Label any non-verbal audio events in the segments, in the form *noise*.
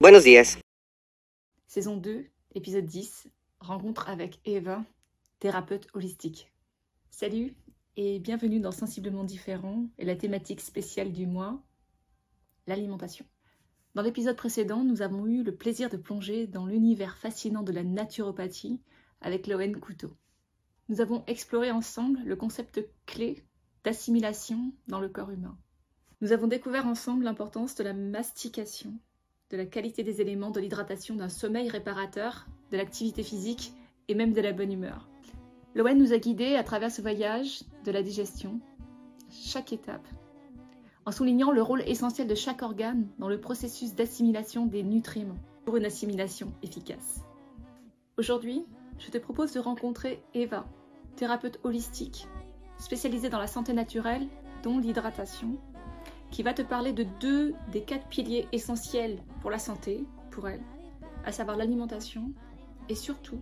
Buenos días. Saison 2, épisode 10, rencontre avec Eva, thérapeute holistique. Salut et bienvenue dans Sensiblement différent et la thématique spéciale du mois, l'alimentation. Dans l'épisode précédent, nous avons eu le plaisir de plonger dans l'univers fascinant de la naturopathie avec Loen Couteau. Nous avons exploré ensemble le concept clé d'assimilation dans le corps humain. Nous avons découvert ensemble l'importance de la mastication, de la qualité des éléments, de l'hydratation, d'un sommeil réparateur, de l'activité physique et même de la bonne humeur. Loen nous a guidés à travers ce voyage de la digestion, chaque étape, en soulignant le rôle essentiel de chaque organe dans le processus d'assimilation des nutriments pour une assimilation efficace. Aujourd'hui, je te propose de rencontrer Eva, thérapeute holistique, spécialisée dans la santé naturelle, dont l'hydratation, qui va te parler de deux des quatre piliers essentiels pour la santé, pour elle, à savoir l'alimentation et surtout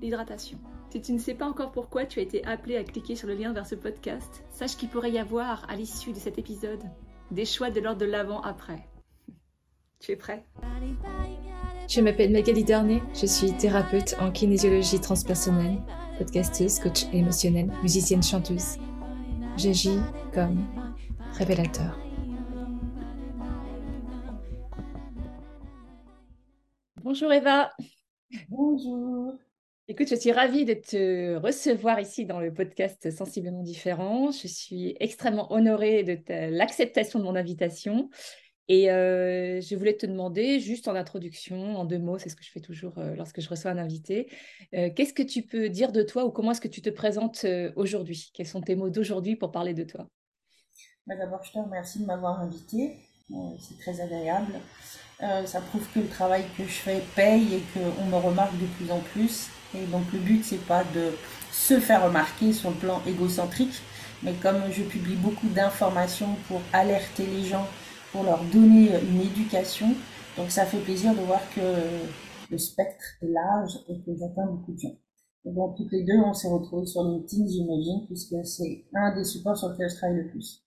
l'hydratation. Si tu ne sais pas encore pourquoi tu as été appelé à cliquer sur le lien vers ce podcast, sache qu'il pourrait y avoir, à l'issue de cet épisode, des choix de l'ordre de l'avant-après. *laughs* Tu es prêt? Je m'appelle Magali Darnay, je suis thérapeute en kinésiologie transpersonnelle, podcasteuse, coach émotionnelle, musicienne chanteuse. J'agis comme révélateur. Bonjour Eva. Bonjour. Écoute, je suis ravie de te recevoir ici dans le podcast Sensiblement différent. Je suis extrêmement honorée de l'acceptation de mon invitation. Et euh, je voulais te demander, juste en introduction, en deux mots, c'est ce que je fais toujours euh, lorsque je reçois un invité, euh, qu'est-ce que tu peux dire de toi ou comment est-ce que tu te présentes aujourd'hui? Quels sont tes mots d'aujourd'hui pour parler de toi? Bah, D'abord, je te remercie de m'avoir invité. c'est très agréable. Ça prouve que le travail que je fais paye et qu'on me remarque de plus en plus. Et donc le but, c'est pas de se faire remarquer sur le plan égocentrique, mais comme je publie beaucoup d'informations pour alerter les gens, pour leur donner une éducation, donc ça fait plaisir de voir que le spectre est large et que j'atteins beaucoup de gens. Et donc toutes les deux, on s'est retrouvés sur LinkedIn, j'imagine, puisque c'est un des supports sur lesquels je travaille le plus.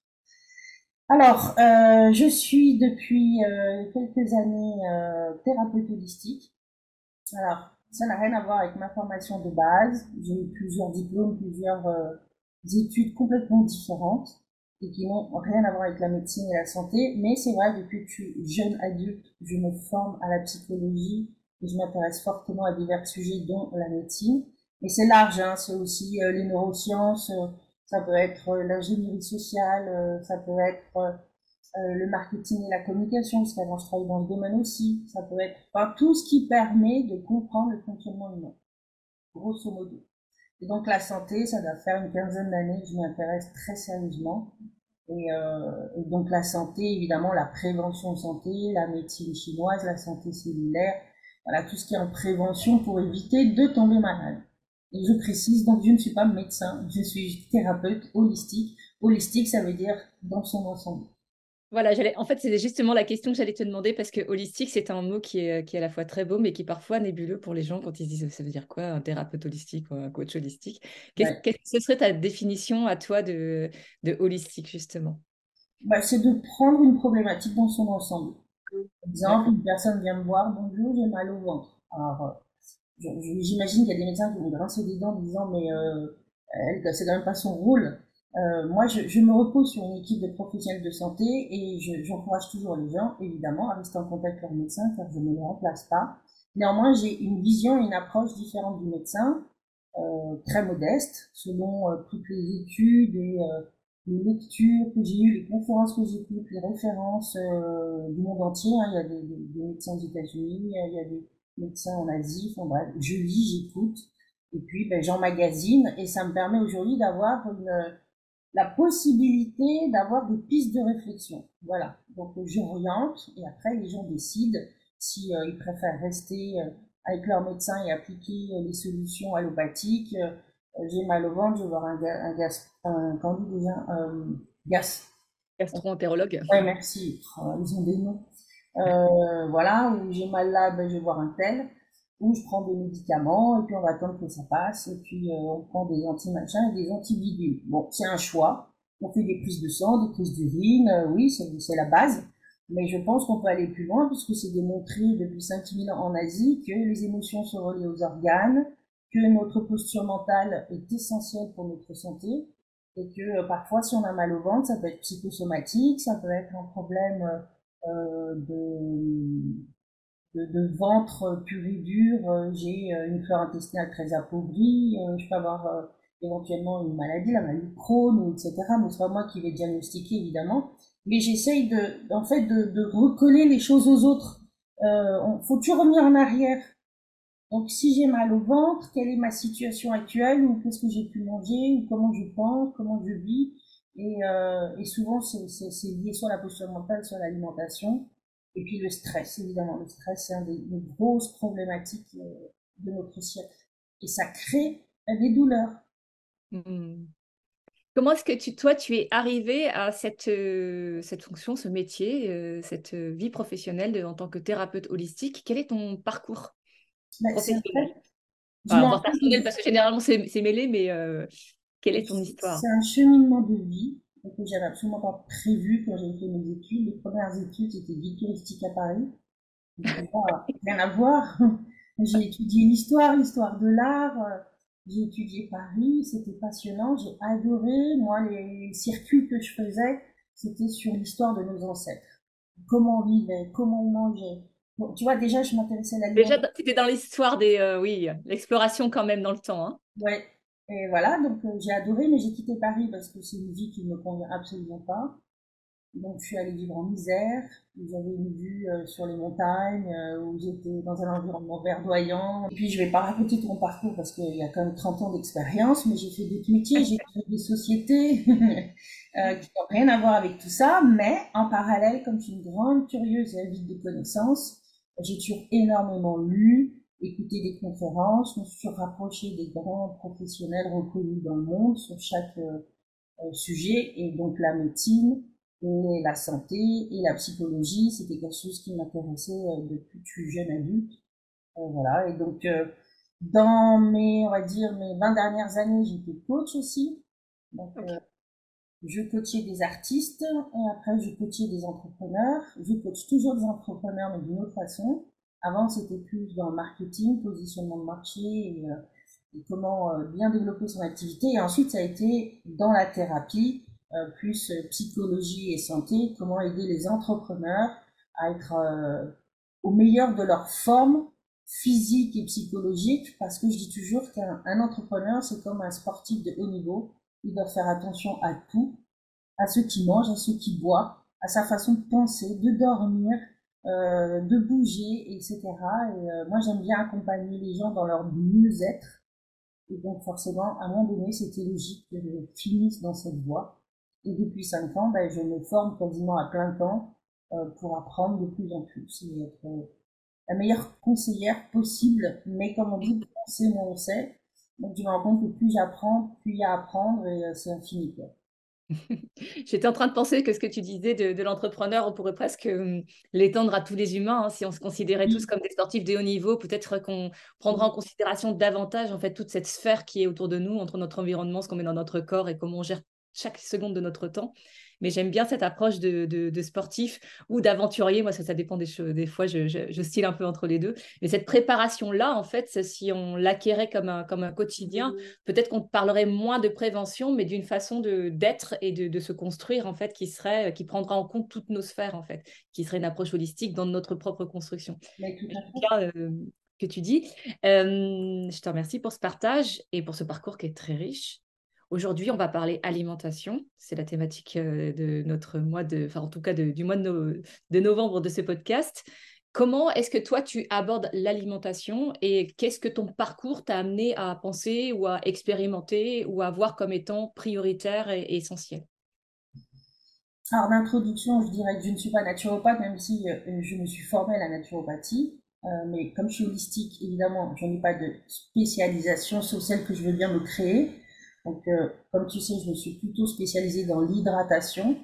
Alors, euh, je suis depuis euh, quelques années euh, thérapeute holistique. Alors, ça n'a rien à voir avec ma formation de base. J'ai eu plusieurs diplômes, plusieurs euh, études complètement différentes et qui n'ont rien à voir avec la médecine et la santé. Mais c'est vrai, depuis que je suis jeune adulte, je me forme à la psychologie et je m'intéresse fortement à divers sujets, dont la médecine. Mais c'est large, hein, c'est aussi euh, les neurosciences, euh, ça peut être l'ingénierie sociale, ça peut être euh, le marketing et la communication, parce qu'avant je travaille dans ce domaine aussi. Ça peut être enfin, tout ce qui permet de comprendre le fonctionnement humain, grosso modo. Et donc la santé, ça doit faire une quinzaine d'années que je m'y intéresse très sérieusement. Et, euh, et, donc la santé, évidemment, la prévention santé, la médecine chinoise, la santé cellulaire, voilà tout ce qui est en prévention pour éviter de tomber malade. Je précise, donc je ne suis pas médecin, je suis thérapeute holistique. Holistique, ça veut dire dans son ensemble. Voilà, en fait, c'est justement la question que j'allais te demander parce que holistique, c'est un mot qui est, qui est à la fois très beau, mais qui est parfois nébuleux pour les gens quand ils disent ça veut dire quoi, un thérapeute holistique ou un coach holistique? Quelle que ce serait ta définition à toi de, de holistique, justement? Bah, C'est de prendre une problématique dans son ensemble. Par exemple, une personne vient me voir, bonjour, j'ai mal au ventre. Alors, euh, j'imagine qu'il y a des médecins qui vont grincer des dents en disant, mais euh, c'est quand même pas son rôle euh, moi, je, je, me repose sur une équipe de professionnels de santé et j'encourage toujours les gens, évidemment, à rester en contact avec leur médecin car je ne les remplace pas. Néanmoins, j'ai une vision et une approche différente du médecin, euh, très modeste, selon euh, toutes les études et euh, les lectures que j'ai eues, les conférences que j'écoute, les références euh, du monde entier. Hein. Il y a des, des, des médecins aux États-Unis, il y a des médecins en Asie, enfin bref, je lis, j'écoute, et puis ben, j'emmagasine, et ça me permet aujourd'hui d'avoir une la possibilité d'avoir des pistes de réflexion. Voilà. Donc j'oriente et après les gens décident si euh, ils préfèrent rester euh, avec leur médecin et appliquer euh, les solutions allopathiques. J'ai mal au ventre, je vais voir un, un gaz, un un gas. Gastro-entérologue. Oui, merci. Oh, ils ont des noms. Voilà, ou j'ai mal là, ben, je vais voir un tel où je prends des médicaments et puis on va attendre que ça passe et puis euh, on prend des anti-machins et des antivirules. Bon, c'est un choix. On fait des prises de sang, des prises d'urine, euh, oui, c'est la base. Mais je pense qu'on peut aller plus loin puisque c'est démontré depuis 5000 ans en Asie que les émotions sont reliées aux organes, que notre posture mentale est essentielle pour notre santé et que euh, parfois si on a mal au ventre, ça peut être psychosomatique, ça peut être un problème euh, de, de, ventre pur et dur, euh, j'ai une flore intestinale très appauvrie, je peux avoir éventuellement une maladie, la maladie de Crohn, etc. Mais c'est pas moi qui vais diagnostiquer évidemment. Mais j'essaye de, en fait, de, de, recoller les choses aux autres. Euh, faut toujours revenir en arrière. Donc, si j'ai mal au ventre, quelle est ma situation actuelle, ou qu'est-ce que j'ai pu manger, ou comment je pense, comment je vis. Et, euh, et souvent, c'est lié soit à la posture mentale, soit à l'alimentation. Et puis le stress, évidemment. Le stress, c'est une des, des, grosses problématiques euh, de notre siècle. Et ça crée des douleurs. Mmh. Comment est-ce que tu, toi, tu es arrivé à cette, euh, cette fonction, ce métier, euh, cette vie professionnelle en tant que thérapeute holistique? Quel est ton parcours bah, professionnel? enfin, personnel, parce que généralement c'est mêlé, mais euh, quelle est ton histoire? C'est un cheminement de vie que j'avais absolument pas prévu quand j'ai fait mes études. Les premières études, c'était vie touristique à Paris. rien à voir. *laughs* J'ai étudié l'histoire, l'histoire de l'art j'ai étudié Paris, c'était passionnant, j'ai adoré. Moi, les circuits que je faisais, c'était sur l'histoire de nos ancêtres. Comment on vivait, comment on mangeait. tu vois, déjà, je m'intéressais à la Déjà, c'était dans l'histoire des, euh, oui, l'exploration quand même dans le temps. Hein. Ouais. Et voilà, donc euh, j'ai adoré, mais j'ai quitté Paris parce que c'est une vie qui ne me convient absolument pas. Donc je suis allée vivre en misère. J'avais une vue euh, sur les montagnes euh, où j'étais dans un environnement verdoyant. Et puis je vais pas raconter tout mon parcours parce qu'il y a quand même 30 ans d'expérience, mais j'ai fait d'autres métiers, j'ai créé des sociétés *laughs* euh, qui n'ont rien à voir avec tout ça. Mais en parallèle, comme je suis une grande curieuse et avide de connaissances, j'ai toujours énormément lu, écouté des conférences, me suis rapprochée des grands professionnels reconnus dans le monde sur chaque sujet et donc la médecine et la santé et la psychologie, c'était quelque chose qui m'intéressait euh, depuis que je suis jeune adulte. Euh, voilà, et donc euh, dans mes, on va dire, mes 20 dernières années, j'étais coach aussi. Donc, je coachais des artistes et après je coachais des entrepreneurs. Je coach toujours des entrepreneurs mais d'une autre façon. Avant c'était plus dans le marketing, positionnement de marché et, et comment bien développer son activité. Et ensuite ça a été dans la thérapie euh, plus euh, psychologie et santé, comment aider les entrepreneurs à être euh, au meilleur de leur forme physique et psychologique, parce que je dis toujours qu'un entrepreneur, c'est comme un sportif de haut niveau, il doit faire attention à tout, à ce qu'il mange, à ce qu'il boit, à sa façon de penser, de dormir, euh, de bouger, etc. Et moi, j'aime bien accompagner les gens dans leur mieux-être. Et donc, forcément, à un moment donné, c'était logique que je finisse dans cette voie. Et depuis cinq ans, ben, je me forme quasiment à plein temps euh, pour apprendre de plus en plus et être euh, la meilleure conseillère possible. Mais comme on dit, on sait, moins on sait. Donc je me rends compte que plus j'apprends, plus il y a à apprendre et euh, c'est infini. Quoi. *laughs* J'étais en train de penser que ce que tu disais de, de l'entrepreneur, on pourrait presque hum, l'étendre à tous les humains. Hein. si on se considérait tous comme des sportifs de haut niveau, peut-être qu'on prendra en considération davantage en fait toute cette sphère qui est autour de nous, entre notre environnement, ce qu'on met dans notre corps et comment on gère chaque seconde de notre temps. Mais j'aime bien cette approche de, de, sportif ou d'aventurier. Moi, ça, ça dépend des choses. Des fois, je, je, style un peu entre les deux. Mais cette préparation-là, en fait, si on l'acquérait comme un, comme un quotidien, peut-être qu'on parlerait moins de prévention, mais d'une façon d'être et de, de, se construire, en fait, qui serait, qui prendra en compte toutes nos sphères, en fait, qui serait une approche holistique dans notre propre construction. Euh, que tu dis. Euh, je te remercie pour ce partage et pour ce parcours qui est très riche. Aujourd'hui, on va parler alimentation. C'est la thématique euh, de notre mois enfin en tout cas du mois de, novembre de ce podcast. Comment est-ce que toi tu abordes l'alimentation et qu'est-ce que ton parcours t'a amené à penser ou à expérimenter ou à voir comme étant prioritaire et, essentiel? Alors d'introduction, je dirais que je ne suis pas naturopathe, même si euh, je me suis formée à la naturopathie. Euh, mais comme je suis holistique, évidemment, je n'ai pas de spécialisation sauf celle que je veux bien me créer. Donc, euh, comme tu sais, je me suis plutôt spécialisée dans l'hydratation.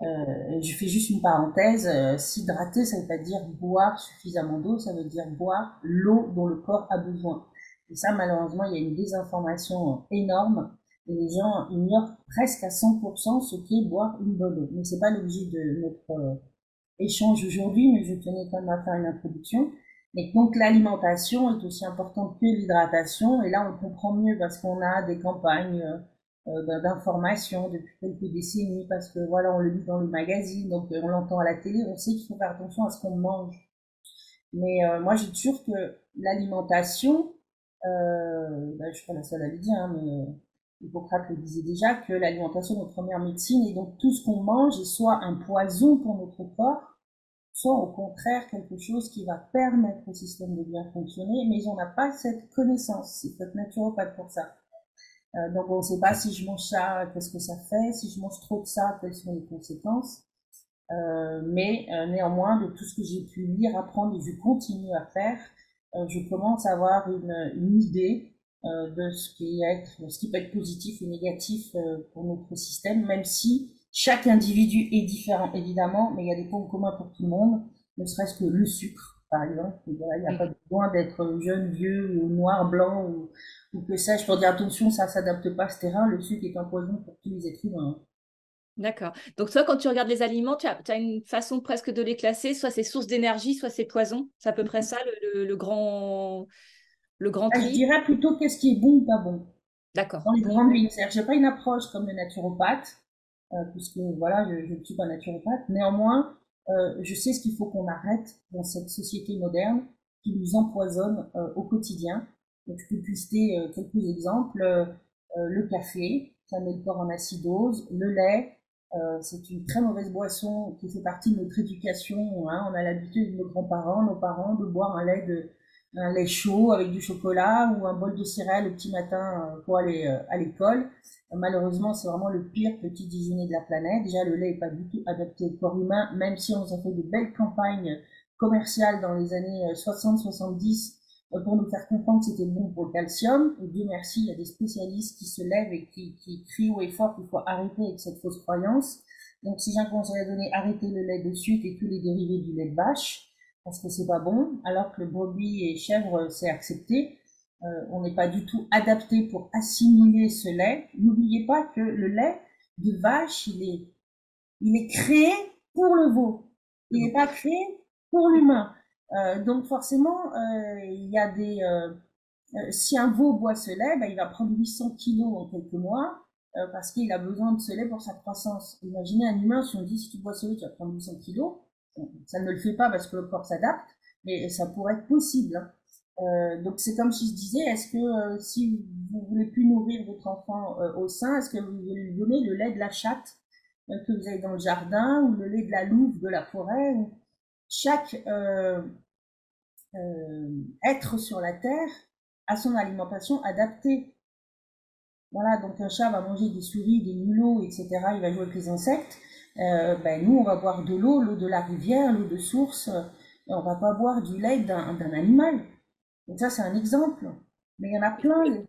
Euh, je fais juste une parenthèse. Euh, s'hydrater, ça ne veut pas dire boire suffisamment d'eau, ça veut dire boire l'eau dont le corps a besoin. Et ça, malheureusement, il y a une désinformation énorme. Et les gens ignorent presque à 100% ce qu'est boire une bonne eau. Mais c'est pas l'objet de notre échange aujourd'hui, mais je tenais quand même à faire une introduction. Et donc l'alimentation est aussi importante que l'hydratation. Et là, on comprend mieux parce qu'on a des campagnes euh, d'information depuis quelques décennies, parce que voilà, on le lit dans les magazines, donc on l'entend à la télé, on sait qu'il faut faire attention à ce qu'on mange. Mais euh, moi, j'ai sûr que l'alimentation, euh, ben, je suis pas la seule à le dire, hein, mais Hippocrate le disait déjà, que l'alimentation est notre première médecine, et donc tout ce qu'on mange est soit un poison pour notre corps, soit au contraire quelque chose qui va permettre au système de bien fonctionner, mais on n'a pas cette connaissance. C'est peut-être naturopathe pour ça. Euh, donc on ne sait pas si je mange ça, qu'est-ce que ça fait, si je mange trop de ça, quelles sont les conséquences. Euh, mais euh, néanmoins, de tout ce que j'ai pu lire, apprendre et je continue à faire, je commence à avoir une, idée de ce qui peut être positif ou négatif pour notre système, même si chaque individu est différent, évidemment, mais il y a des points communs pour tout le monde, ne serait-ce que le sucre, par exemple. Il n'y a pas besoin d'être jeune, vieux, ou noir, blanc, ou, ou que sais-je, pour dire attention, ça ne s'adapte pas à ce terrain. Le sucre est un poison pour tous les êtres humains. D'accord. Donc toi, quand tu regardes les aliments, tu as, as une façon presque de les classer, soit c'est source d'énergie, soit c'est poison. C'est à peu près ça le, le, grand le grand ah, Je dirais plutôt qu'est-ce qui est bon ou pas bon. D'accord. Dans les grandes lignes. N'ai pas une approche comme le naturopathe puisque voilà, je ne suis pas naturopathe. Néanmoins, euh, je sais ce qu'il faut qu'on arrête dans cette société moderne qui nous empoisonne euh, au quotidien. Donc, je peux citer quelques exemples. le café, ça met le corps en acidose. Le lait, c'est une très mauvaise boisson qui fait partie de notre éducation. Hein. On a l'habitude, nos grands-parents, nos parents, de boire un lait de, un lait chaud avec du chocolat ou un bol de céréales le petit matin euh, pour aller euh, à l'école. Malheureusement, c'est vraiment le pire petit déjeuner de la planète. Déjà, le lait n'est pas du tout adapté au corps humain, même si on a fait de belles campagnes commerciales dans les années 60-70 euh, pour nous faire comprendre que c'était bon pour le calcium. Et Dieu merci, il y a des spécialistes qui se lèvent et qui, qui crient haut et fort qu'il faut arrêter avec cette fausse croyance. Donc, si j'ai un conseil à donner, arrêtez le lait de suite et tous les dérivés du lait de vache parce que c'est pas bon, alors que le brebis et chèvre, c'est accepté. Euh, on n'est pas du tout adapté pour assimiler ce lait. N'oubliez pas que le lait de vache, il est, il est créé pour le veau. Il n'est pas créé pour l'humain. Euh, donc forcément, euh, il y a des... Euh, euh, si un veau boit ce lait, ben, il va prendre 800 kilos en quelques mois parce qu'il a besoin de ce lait pour sa croissance. Imaginez un humain, si on dit si tu bois ce lait, tu vas prendre 800 kilos, ça ne le fait pas parce que le corps s'adapte, mais ça pourrait être possible. Hein. Euh, donc c'est comme si je disais, est-ce que euh, si vous voulez plus nourrir votre enfant euh, au sein, est-ce que vous voulez lui donner le lait de la chatte que vous avez dans le jardin ou le lait de la louve de la forêt Chaque être sur la terre a son alimentation adaptée. Voilà, donc un chat va manger des souris, des mulots, etc. Il va jouer avec les insectes. Euh, ben nous, on va boire de l'eau, l'eau de la rivière, l'eau de source, et on va pas boire du lait d'un animal. Donc ça, c'est un exemple. Mais il y en a plein.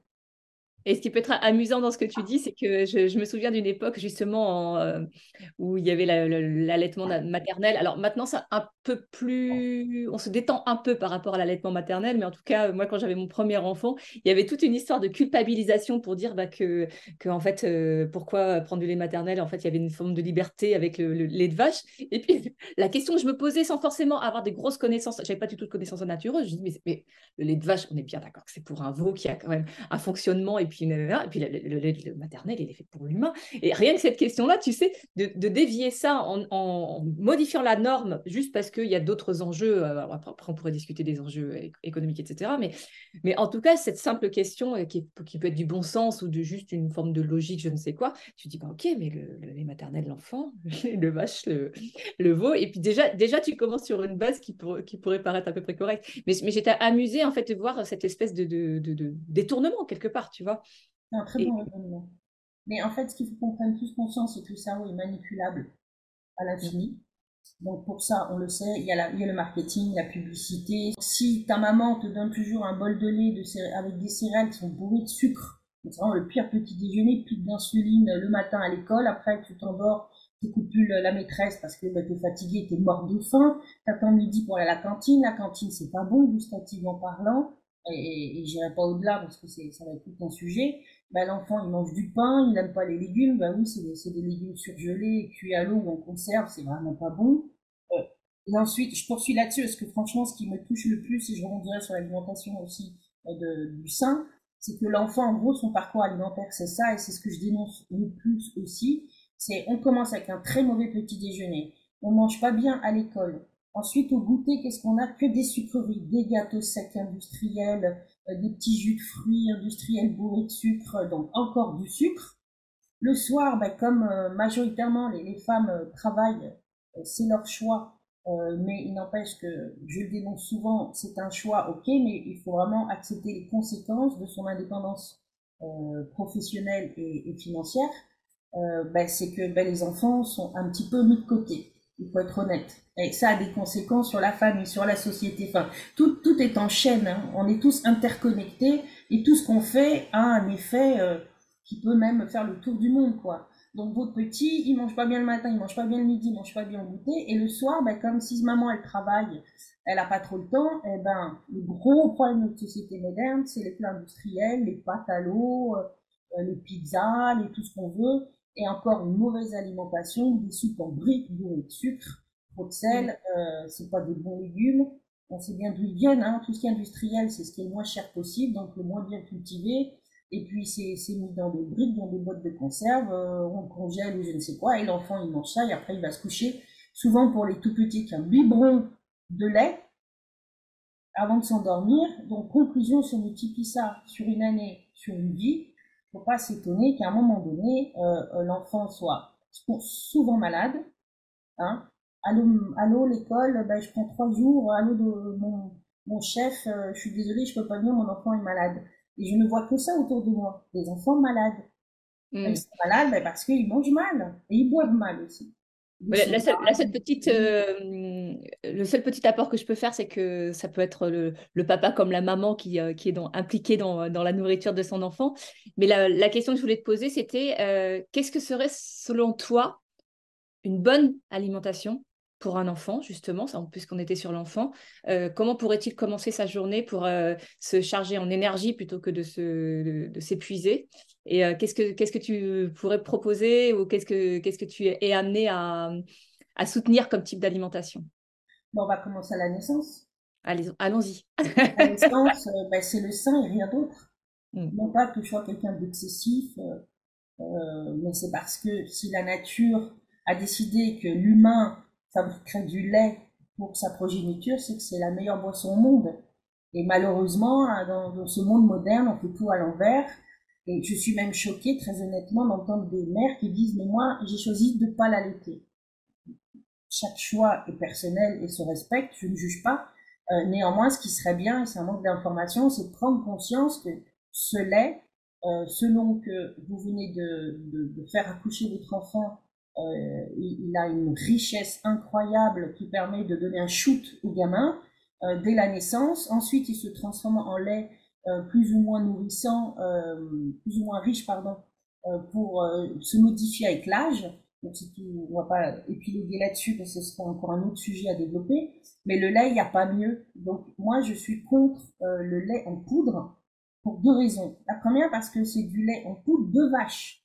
Et ce qui peut être amusant dans ce que tu dis, c'est que je, me souviens d'une époque justement euh, où il y avait l'allaitement maternel. Alors maintenant, c'est un peu plus, on se détend un peu par rapport à l'allaitement maternel, mais en tout cas, moi, quand j'avais mon premier enfant, il y avait toute une histoire de culpabilisation pour dire bah, que, en fait, euh, pourquoi prendre du lait maternel? En fait, il y avait une forme de liberté avec le, lait de vache. Et puis, *laughs* la question que je me posais sans forcément avoir des grosses connaissances, j'avais pas du tout de connaissances en nature, je me dis, mais, le lait de vache, on est bien d'accord que c'est pour un veau qui a quand même un fonctionnement et puis, et puis le, lait maternel, il est fait pour l'humain. Et rien que cette question-là, tu sais, de, dévier ça en, en, modifiant la norme juste parce qu'il y a d'autres enjeux, euh, après on pourrait discuter des enjeux économiques, etc. Mais, mais en tout cas, cette simple question euh, qui, qui, peut être du bon sens ou de juste une forme de logique, je ne sais quoi, tu dis, bah, ok, mais le, lait maternel, l'enfant, *laughs* le vache, le, le veau, et puis déjà, déjà, tu commences sur une base qui, pour, qui pourrait paraître à peu près correcte. Mais, mais j'étais amusée, en fait, de voir cette espèce de, de, de détournement, quelque part, tu vois. C'est un très bon raisonnement. Mais en fait, ce qu'il faut qu'on prenne tous conscience, c'est que le cerveau est manipulable à l'infini. Donc pour ça, on le sait, il y, a il y, a le marketing, la publicité. Si ta maman te donne toujours un bol de lait de avec des céréales qui sont bourrées de sucre, c'est vraiment le pire petit déjeuner, plus d'insuline le matin à l'école, après tu t'endors, tu plus la maîtresse parce que bah, tu es fatigué, tu es mort de faim, t'attends midi pour aller à la cantine, la cantine c'est pas bon gustativement parlant, et, et j'irai pas au-delà parce que ça va être tout un sujet. Bah, l'enfant il mange du pain, il n'aime pas les légumes, bah oui c'est des, des, légumes surgelés, cuits à l'eau ou en conserve, c'est vraiment pas bon. Euh, Et ensuite, je poursuis là-dessus, parce que franchement, ce qui me touche le plus, et je rebondirai sur l'alimentation aussi de, du sein, c'est que l'enfant, en gros, son parcours alimentaire, c'est ça, et c'est ce que je dénonce le plus aussi, c'est on commence avec un très mauvais petit déjeuner, on mange pas bien à l'école, ensuite au goûter, qu'est-ce qu'on a? Que des sucreries, des gâteaux secs industriels, euh, des petits jus de fruits industriels bourrés de sucre, donc encore du sucre. Le soir, ben, comme euh, majoritairement les, femmes euh, travaillent, c'est leur choix, mais il n'empêche que je le dénonce souvent, c'est un choix, ok, mais il faut vraiment accepter les conséquences de son indépendance professionnelle et, et financière. Ben, c'est que ben, les enfants sont un petit peu mis de côté. Il faut être honnête. Et ça a des conséquences sur la famille, sur la société. Enfin, tout, tout est en chaîne. Hein. On est tous interconnectés et tout ce qu'on fait a un effet euh, qui peut même faire le tour du monde, quoi. Donc votre petit, il mange pas bien le matin, il mange pas bien le midi, il mange pas bien le goûter, et le soir, ben, comme si maman elle travaille, elle a pas trop le temps, et eh ben le gros problème de notre société moderne, c'est les plats industriels, les pâtes à l'eau, euh, les pizzas, les tout ce qu'on veut, et encore une mauvaise alimentation, des soupes en briques bourrées de sucre, trop de sel, mm. euh, c'est pas des bons légumes. On sait bien d'où ils viennent, hein. tout ce qui est industriel, c'est ce qui est le moins cher possible, donc le moins bien cultivé. Et puis c'est mis dans des briques, dans des boîtes de conserve, euh, on congèle ou je ne sais quoi, et l'enfant il mange ça et après il va se coucher. Souvent pour les tout petits, un biberon de lait avant de s'endormir. Donc conclusion, si on multiplie ça sur une année, sur une vie, faut pas s'étonner qu'à un moment donné, euh, euh, l'enfant soit souvent malade. Hein. Allô, allô l'école, ben, je prends trois jours. Allô, de, mon, mon chef, euh, je suis désolée, je peux pas venir, mon enfant est malade. Et je ne vois que ça autour de moi, des enfants malades. Mm. Ils sont malades ben, parce qu'ils mangent mal et ils boivent mal aussi. La, seule, petite, euh, le seul petit apport que je peux faire, c'est que ça peut être le, papa comme la maman qui, euh, qui est dans, impliqué dans, dans, la nourriture de son enfant. Mais la, la question que je voulais te poser, c'était euh, qu'est-ce que serait selon toi une bonne alimentation pour un enfant, justement, puisqu'on était sur l'enfant, comment pourrait-il commencer sa journée pour se charger en énergie plutôt que de, se, de s'épuiser? Et euh, qu'est-ce, que, qu'est-ce que tu pourrais proposer ou qu'est-ce que, qu'est-ce que tu es amené à, à soutenir comme type d'alimentation? Bon, On va commencer à la naissance. Allez, allons-y. la naissance, euh, ben, c'est le sein et rien d'autre. Hmm. Non pas que je sois quelqu'un d'excessif, euh, mais c'est parce que si la nature a décidé que l'humain fabriquerait du lait pour sa progéniture, c'est que c'est la meilleure boisson au monde. Et malheureusement, dans, dans ce monde moderne, on fait tout à l'envers et je suis même choquée, très honnêtement, d'entendre des mères qui disent, mais moi, j'ai choisi de ne pas l'allaiter. Chaque choix est personnel et se respecte, je ne juge pas. Euh, néanmoins, ce qui serait bien, et c'est un manque d'information, c'est de prendre conscience que ce lait, euh, selon que vous venez de faire accoucher votre enfant, euh, il, a une richesse incroyable qui permet de donner un shoot au gamin euh, dès la naissance. Ensuite, il se transforme en lait euh, plus ou moins nourrissant, plus ou moins riche, pardon, pour se modifier avec l'âge. Donc, tout, on va pas épiloguer là-dessus parce que ce sera encore un autre sujet à développer. Mais le lait, il n'y a pas mieux. Donc, moi, je suis contre le lait en poudre pour deux raisons. La première, parce que c'est du lait en poudre de vache.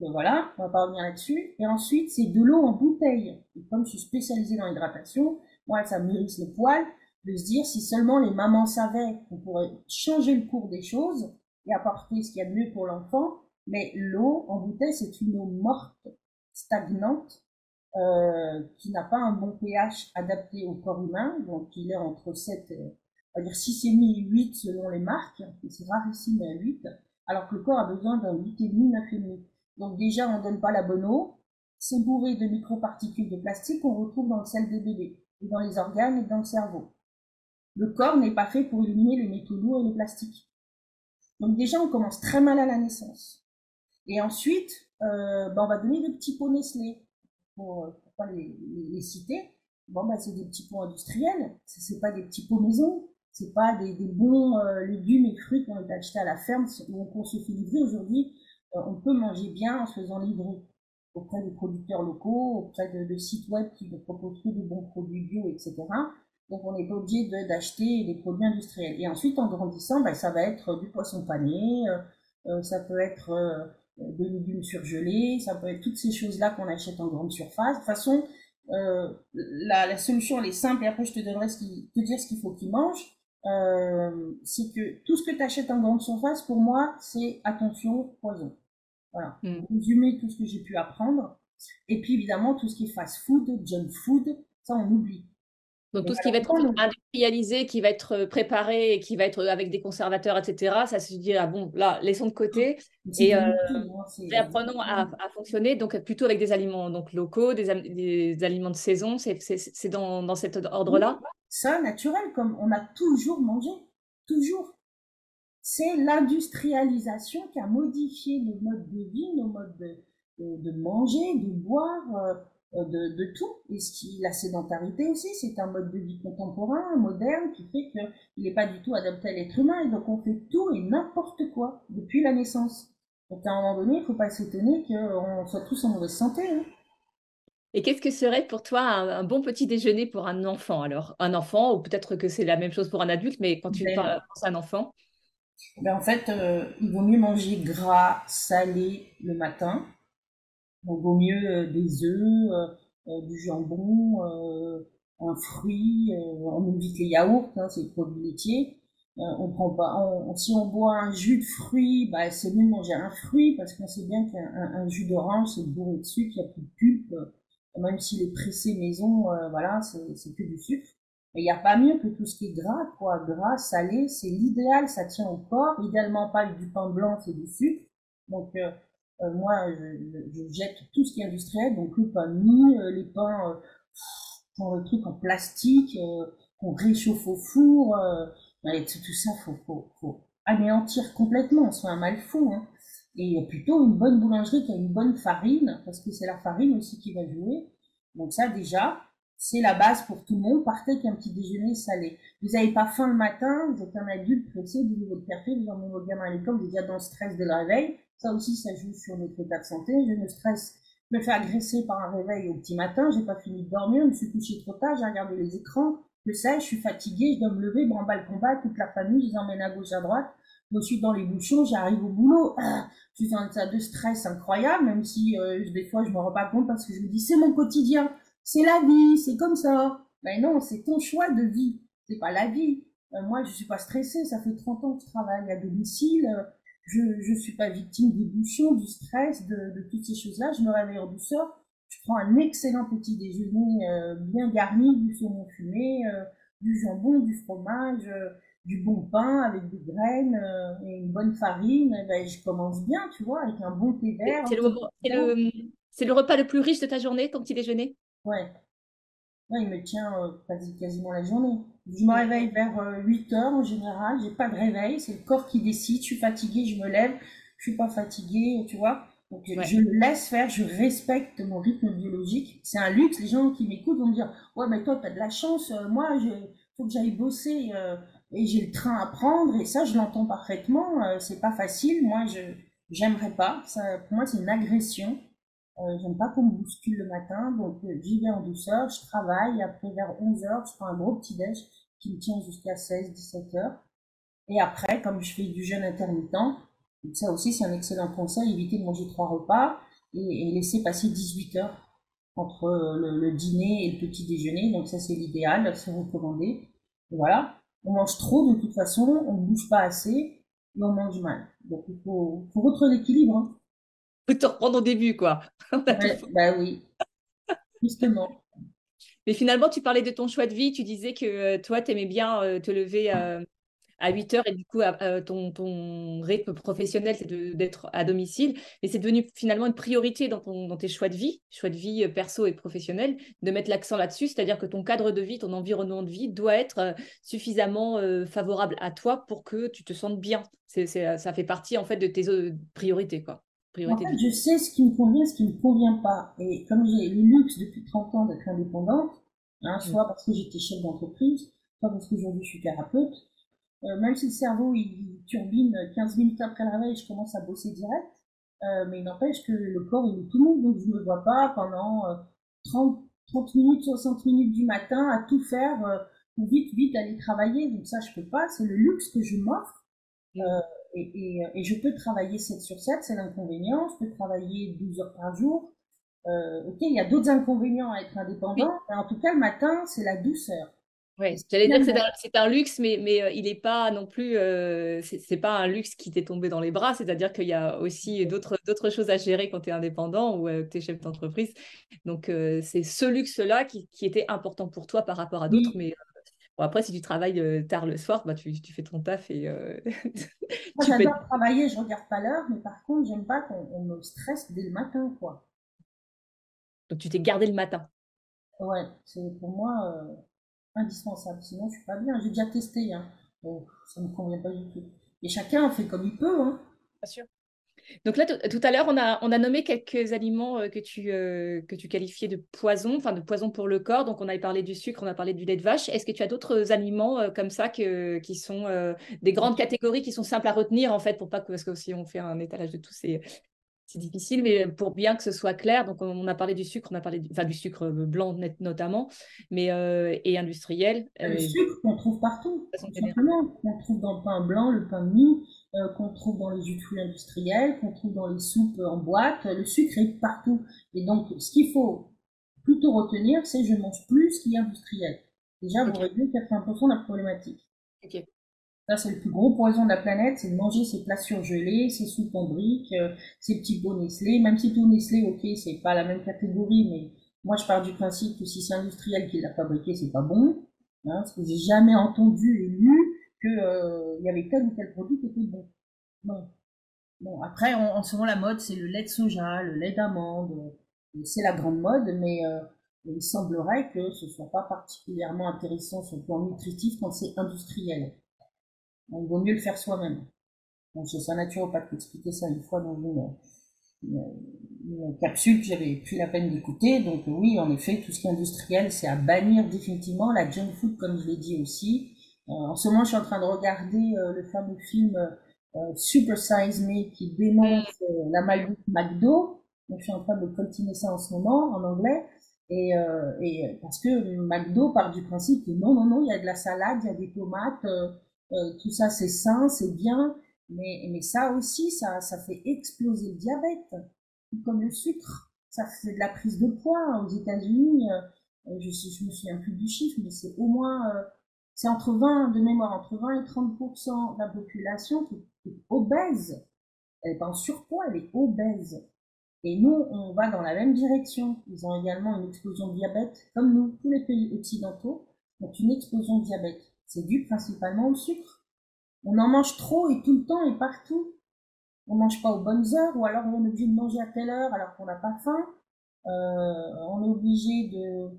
Donc voilà, on va pas revenir là-dessus. Et ensuite, c'est de l'eau en bouteille. Et comme je suis spécialisée dans l'hydratation, moi, ça me le poil de se dire si seulement les mamans savaient qu'on pourrait changer le cours des choses et apporter ce qu'il y a de mieux pour l'enfant, mais l'eau en bouteille, c'est une eau morte, stagnante, euh, qui n'a pas un bon pH adapté au corps humain, donc il est entre 7, euh, on va dire 6,5 et 8 selon les marques, c'est rarissime à 8, alors que le corps a besoin d'un 8,5, 9,5. Donc déjà, on ne donne pas la bonne eau, c'est bourré de microparticules de plastique qu'on retrouve dans le sel des bébés, et dans les organes et dans le cerveau. Le corps n'est pas fait pour éliminer les métaux lourds et les plastiques. Donc déjà, on commence très mal à la naissance. Et ensuite, euh, ben, on va donner des petits pots Nestlé. Pour, euh, pour pas les, les, citer. Bon, ben, c'est des petits pots industriels. C'est pas des petits pots maison. C'est pas des, des bons euh, légumes et fruits qu'on a achetés à la ferme où on se fait livrer. Aujourd'hui, euh, on peut manger bien en se faisant livrer auprès des producteurs locaux, auprès de, de sites web qui nous proposent tous des bons produits bio, etc. Donc on n'est pas obligé d'acheter des produits industriels. Et ensuite, en grandissant, ben, ça va être du poisson pané, euh, euh ça peut être euh, des légumes surgelés, ça peut être toutes ces choses-là qu'on achète en grande surface. De toute façon, euh, la, solution, elle est simple, et après je te donnerai ce qui, te dire ce qu'il faut qu'il mange. Euh, c'est que tout ce que tu achètes en grande surface, pour moi, c'est attention, poison. Voilà. Mm. Résumer tout ce que j'ai pu apprendre. Et puis évidemment, tout ce qui est fast food, junk food, ça on oublie. Donc tout ce qui va être industrialisé, qui va être préparé et qui va être avec des conservateurs, etc., ça se dit, ah bon, là, laissons de côté et, euh, apprenons à, à, fonctionner donc plutôt avec des aliments donc, locaux, des, des aliments de saison, c'est dans, dans cet ordre-là Ça, naturel, comme on a toujours mangé, toujours. C'est l'industrialisation qui a modifié nos modes de vie, nos modes de, de, manger, de boire. Euh, de, de, tout. Et ce qui, la sédentarité aussi, c'est un mode de vie contemporain, moderne, qui fait qu'il n'est pas du tout adapté à l'être humain. Et donc on fait tout et n'importe quoi depuis la naissance. Donc à un moment donné, il ne faut pas s'étonner qu'on soit tous en mauvaise santé. Hein. Et qu'est-ce que serait pour toi un, bon petit déjeuner pour un enfant alors? Un enfant, ou peut-être que c'est la même chose pour un adulte, mais quand tu ben, penses à un enfant? Ben En fait, euh, il vaut mieux manger gras, salé le matin, on vaut mieux euh, des œufs, euh, euh, du jambon, un fruit, on évite les yaourts, hein, c'est le produit laitier. on prend pas, si on boit un jus de fruits, bah, c'est mieux de manger un fruit parce qu'on sait bien qu'un jus d'orange c'est bourré de sucre, il n'y a plus de pulpe, même s'il est pressé maison, voilà, c'est que du sucre. Mais il n'y a pas mieux que tout ce qui est gras, quoi, gras, salé, c'est l'idéal, ça tient au corps. Idéalement pas du pain blanc, c'est du sucre. Donc euh, moi, je, jette tout ce qui est industriel, donc le pain mie, euh, les pains, euh, le truc en plastique, qu'on réchauffe au four, tout ça, faut, faut, faut anéantir complètement, soit un mal fou. Hein. Et plutôt une bonne boulangerie qui a une bonne farine, parce que c'est la farine aussi qui va jouer. Donc ça déjà, c'est la base pour tout le monde. Partez avec un petit déjeuner salé. Vous n'avez pas faim le matin, vous êtes un adulte pressé, vous votre café, vous emmenez votre gamin à l'école, vous êtes dans le stress de la réveil. Ça aussi, ça joue sur notre état de santé. Je me stresse, je me fais agresser par un réveil au petit matin, j'ai pas fini de dormir, je me suis couché trop tard, j'ai regardé les écrans, je sais, je suis fatiguée, je dois me lever, le combat, toute la famille, je les emmène à gauche, à droite. Je suis dans les bouchons, j'arrive au boulot, ah, je suis dans un état de stress incroyable, même si euh, des fois je me rends pas compte parce que je me dis c'est mon quotidien, c'est la vie, c'est comme ça. Mais non, c'est ton choix de vie, c'est pas la vie. Euh, moi, je suis pas stressée, ça fait 30 ans que je travaille à domicile. Je ne suis pas victime des bouchons, du stress, de, de toutes ces choses-là. Je me réveille en douceur. Je prends un excellent petit déjeuner euh, bien garni, du saumon fumé, euh, du jambon, du fromage, euh, du bon pain avec des graines et une bonne farine. ben, je commence bien, tu vois, avec un bon thé vert. C'est le, le, repas le plus riche de ta journée, ton petit déjeuner? Ouais. Il me tient quasiment la journée. Je me réveille vers 8 euh, heures en général, j'ai pas de réveil, c'est le corps qui décide, je suis fatiguée, je me lève, je suis pas fatiguée, tu vois. Donc je le laisse faire, je respecte mon rythme biologique. C'est un luxe, les gens qui m'écoutent vont me dire "Ouais, mais toi tu as de la chance, euh, moi il faut que j'aille bosser euh, et j'ai le train à prendre" et ça je l'entends parfaitement, c'est pas facile. Moi je j'aimerais pas, ça pour moi c'est une agression. Euh, j'aime pas qu'on me bouscule le matin, donc euh, j'y vais en douceur, je travaille, après vers 11h, je prends un gros petit déj qui me tient jusqu'à 16-17 heures. Et après, comme je fais du jeûne intermittent, ça aussi c'est un excellent conseil, éviter de manger trois repas et, laisser passer 18 heures entre euh, le, dîner et le petit déjeuner. Donc ça c'est l'idéal, c'est recommandé. Et voilà, on mange trop de toute façon, on ne bouge pas assez et on mange mal. Donc il faut, faut retrouver l'équilibre. Hein te reprendre au début, quoi. *laughs* bah oui, *laughs* justement. Mais finalement, tu parlais de ton choix de vie, tu disais que euh, toi, tu aimais bien euh, te lever euh, à 8 heures et du coup, ton, ton rythme professionnel, c'est d'être à domicile. Mais c'est devenu finalement une priorité dans, ton, dans tes choix de vie, choix de vie perso et professionnel, de mettre l'accent là-dessus, c'est-à-dire que ton cadre de vie, ton environnement de vie doit être suffisamment favorable à toi pour que tu te sentes bien. Ça fait partie en fait de tes priorités, quoi en fait, je sais ce qui me convient, ce qui ne me convient pas. Et comme j'ai le luxe depuis 30 ans d'être indépendante, hein, mm. soit parce que j'étais chef d'entreprise, soit parce qu'aujourd'hui je suis thérapeute, euh, même si le cerveau il turbine 15 minutes après le réveil, je commence à bosser direct, euh, mais il n'empêche que le corps il est tout le monde, donc je ne me vois pas pendant 30, euh, 30 minutes, 60 minutes du matin à tout faire pour vite, vite aller travailler. Donc ça, je peux pas, c'est le luxe que je m'offre. Mm. Et, et, et, je peux travailler 7 sur 7, c'est l'inconvénient. Je peux travailler 12 heures par jour. ok, il y a d'autres inconvénients à être indépendant, mais en tout cas, le matin, c'est la douceur. Oui, j'allais dire que c'est un, luxe, mais, mais euh, il n'est pas non plus, euh, c'est pas un luxe qui t'est tombé dans les bras, c'est-à-dire qu'il y a aussi d'autres choses à gérer quand tu es indépendant ou euh, que tu es chef d'entreprise. Donc, c'est ce luxe-là qui, qui, était important pour toi par rapport à d'autres, mais bon, après, si tu travailles tard le soir, bah, tu, tu fais ton taf et. *laughs* Moi, j'adore travailler, je regarde pas l'heure, mais par contre, j'aime pas qu'on me stresse dès le matin, quoi. Donc, tu t'es gardé le matin. Ouais, c'est pour moi indispensable. Sinon, je suis pas bien. J'ai déjà testé, hein. Donc, ça me convient pas du tout. Et chacun fait comme il peut, hein. Bien sûr. Donc là, tout à l'heure, on a, on a nommé quelques aliments euh, que tu, euh, que tu qualifiais de poison, enfin de poison pour le corps. Donc on avait parlé du sucre, on a parlé du lait de vache. Est-ce que tu as d'autres aliments euh, comme ça que, qui sont des grandes catégories qui sont simples à retenir en fait pour pas que parce que si on fait un étalage de ces, c'est difficile, mais pour bien que ce soit clair, donc on a parlé du sucre, on a parlé du, enfin, du sucre blanc notamment, mais euh, et industriel. Le sucre qu'on trouve partout, simplement, qu'on trouve dans le pain blanc, le pain de mie, qu'on trouve dans les jus industriels, qu'on trouve dans les soupes en boîte, le sucre est partout. Et donc, ce qu'il faut plutôt retenir, c'est je mange plus ce qui est industriel. Déjà, vous réduisez 80% de la problématique. Ok. Ça, c'est le plus gros poison de la planète, c'est de manger ces plats surgelés, ces soupes en briques, euh, ces petits pots Nestlé. Même si tout Nestlé, ok, c'est pas la même catégorie, mais moi, je pars du principe que si c'est industriel qui l'a fabriqué, c'est pas bon. Hein, parce que j'ai jamais entendu et lu qu'il euh, y avait tel ou tel produit qui était bon. Non. Bon, après, en, ce moment, la mode, c'est le lait de soja, le lait d'amande. Euh, c'est la grande mode, mais il semblerait que ce soit pas particulièrement intéressant sur le plan nutritif quand c'est industriel. Il vaut mieux le faire soi-même. Donc, c'est un naturopathe qui expliquait ça une fois dans une, capsule que j'avais pris la peine d'écouter. Donc, oui, en effet, tout ce qui est industriel, c'est à bannir définitivement. La junk food, comme je l'ai dit aussi. Euh, en ce moment, je suis en train de regarder euh, le fameux film euh, Super Size Me qui dénonce la maladie McDo. Donc, je suis en train de coltiner ça en ce moment en anglais. Et, et parce que McDo part du principe que non, non, non, il y a de la salade, il y a des tomates, euh, tout ça c'est sain, c'est bien, mais, mais ça aussi, ça, ça fait exploser le diabète, comme le sucre. Ça fait de la prise de poids aux États-Unis. Euh, je, je me souviens plus du chiffre, mais c'est au moins, euh, c'est entre 20, de mémoire, entre 20 et 30% de la population qui est obèse. Elle est en surpoids, elle est obèse. Et nous, on va dans la même direction. Ils ont également une explosion de diabète, comme nous, tous les pays occidentaux ont une explosion de diabète c'est dû principalement au sucre. On en mange trop et tout le temps et partout. On mange pas aux bonnes heures ou alors on est obligé de manger à telle heure alors qu'on n'a pas faim. Euh, on est obligé de,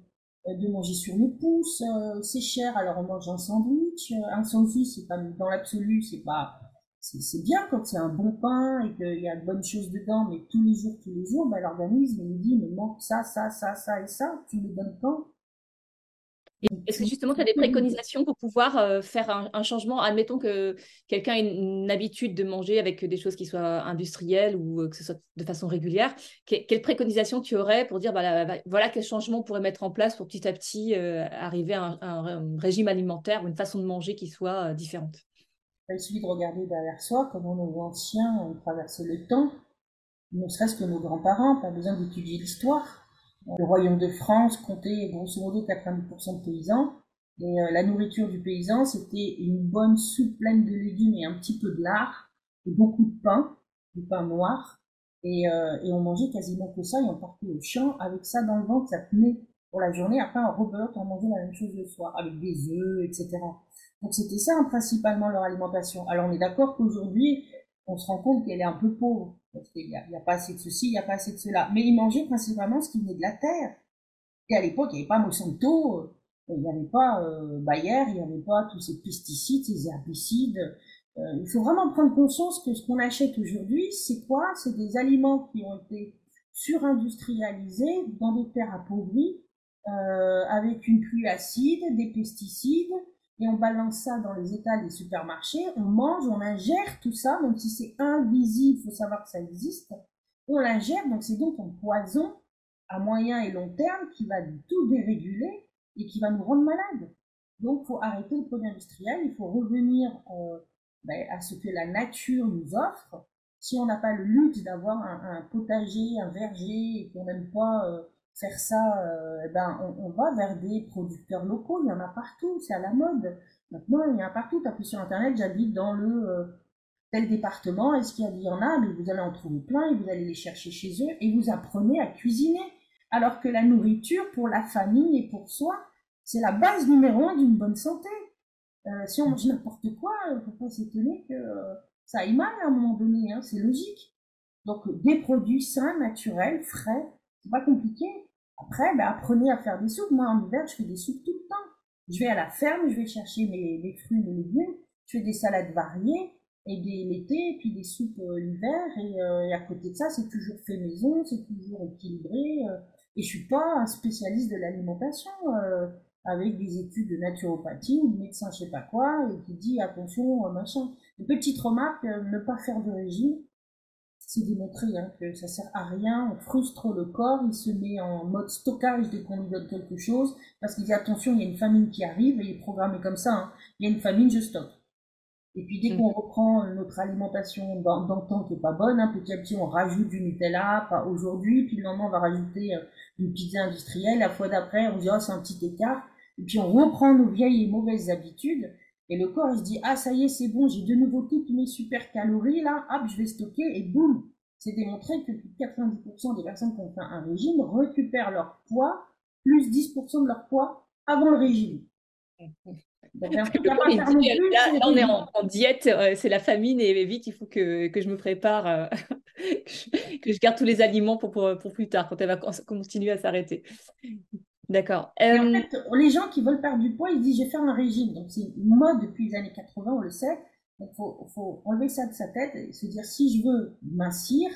de manger sur le pouce, euh, c'est cher alors on mange un sandwich. Un sandwich, c'est pas dans l'absolu, c'est pas c'est bien quand c'est un bon pain et qu'il y a de bonnes choses dedans, mais tous les jours, tous les jours, ben, l'organisme me dit, mais manque ça, ça, ça, ça et ça, tu me donnes quand est-ce que justement, tu as des préconisations pour pouvoir euh, faire un, changement? Admettons que quelqu'un ait une, habitude de manger avec des choses qui soient industrielles ou euh, que ce soit de façon régulière. quelle préconisation tu aurais pour dire, bah, voilà quel changement on pourrait mettre en place pour petit à petit euh, arriver à un, régime alimentaire ou une façon de manger qui soit différente? Il suffit de regarder derrière soi comment nos anciens ont traversé le temps, ne serait-ce que nos grands-parents, pas besoin d'étudier l'histoire le royaume de France comptait grosso modo 90% de paysans. Et euh, la nourriture du paysan, c'était une bonne soupe pleine de légumes et un petit peu de lard, et beaucoup de pain, du pain noir. Et, euh, et on mangeait quasiment que ça, et on partait au champ avec ça dans le ventre, ça tenait pour la journée. Après, en rebelote, on mangeait la même chose le soir, avec des œufs, etc. Donc c'était ça principalement leur alimentation. Alors on est d'accord qu'aujourd'hui, on se rend compte qu'elle est un peu pauvre. Parce qu'il n'y a, pas assez de ceci, il n'y a pas assez de cela. Mais ils mangeaient principalement ce qui venait de la terre. Et à l'époque, il n'y avait pas Monsanto, euh, il n'y avait pas euh, Bayer, il n'y avait pas tous ces pesticides, ces herbicides. Euh, il faut vraiment prendre conscience que ce qu'on achète aujourd'hui, c'est quoi? C'est des aliments qui ont été surindustrialisés dans des terres appauvries, avec une pluie acide, des pesticides, et on balance ça dans les étals des supermarchés, on mange, on ingère tout ça, même si c'est invisible, il faut savoir que ça existe, on l'ingère, donc c'est donc un poison à moyen et long terme qui va tout déréguler et qui va nous rendre malades. Donc il faut arrêter le produit industriel, il faut revenir euh, ben, à ce que la nature nous offre, si on n'a pas le luxe d'avoir un, potager, un verger, et qu'on n'aime pas euh, faire ça, euh, eh ben on, va vers des producteurs locaux. Il y en a partout, c'est à la mode. Maintenant, il y en a partout. Tu sur Internet, j'habite dans le euh, tel département. Est-ce qu'il y en a Mais vous allez en trouver plein et vous allez les chercher chez eux et vous apprenez à cuisiner. Alors que la nourriture, pour la famille et pour soi, c'est la base numéro un d'une bonne santé. Euh, si on mange n'importe quoi, il ne faut pas s'étonner que ça aille mal à un moment donné, hein, c'est logique. Donc des produits sains, naturels, frais, c'est pas compliqué. Après, ben, apprenez à faire des soupes. Moi, en hiver, je fais des soupes tout le temps. Je vais à la ferme, je vais chercher mes, fruits, mes légumes, je fais des salades variées, et des l'été, puis des soupes euh, l'hiver, et, à côté de ça, c'est toujours fait maison, c'est toujours équilibré. et je suis pas un spécialiste de l'alimentation avec des études de naturopathie ou de médecin je sais pas quoi, et qui dit attention, euh, machin. Une petite remarque, euh, ne pas faire de régime, c'est démontré hein, que ça sert à rien, on frustre le corps, il se met en mode stockage dès qu'on lui donne quelque chose, parce qu'il dit attention, il y a une famine qui arrive, et il est programmé comme ça, hein. il y a une famine, je stocke. Et puis dès mmh. qu'on reprend notre alimentation dans, le temps qui est pas bonne, hein, petit à petit on rajoute du Nutella, pas aujourd'hui, puis le lendemain on va rajouter euh, une pizza industrielle, la fois d'après on dit oh c'est un petit écart, et puis on reprend nos vieilles et mauvaises habitudes, et le corps il se dit ah ça y est c'est bon, j'ai de nouveau toutes mes super calories là, hop je vais stocker, et boum C'est démontré que 90% des personnes qui ont fait un régime récupèrent leur poids, plus 10% de leur poids avant le régime. là, on est en, diète, euh, c'est la famine et vite, il faut que, que je me prépare, euh, *laughs* que, je, garde tous les aliments pour, pour, pour, plus tard, quand elle va continuer à s'arrêter. D'accord. En euh, fait, les gens qui veulent perdre du poids, ils disent je vais faire un régime. Donc c'est une mode depuis les années 80, on le sait. Il faut, faut, enlever ça de sa tête et se dire si je veux mincir,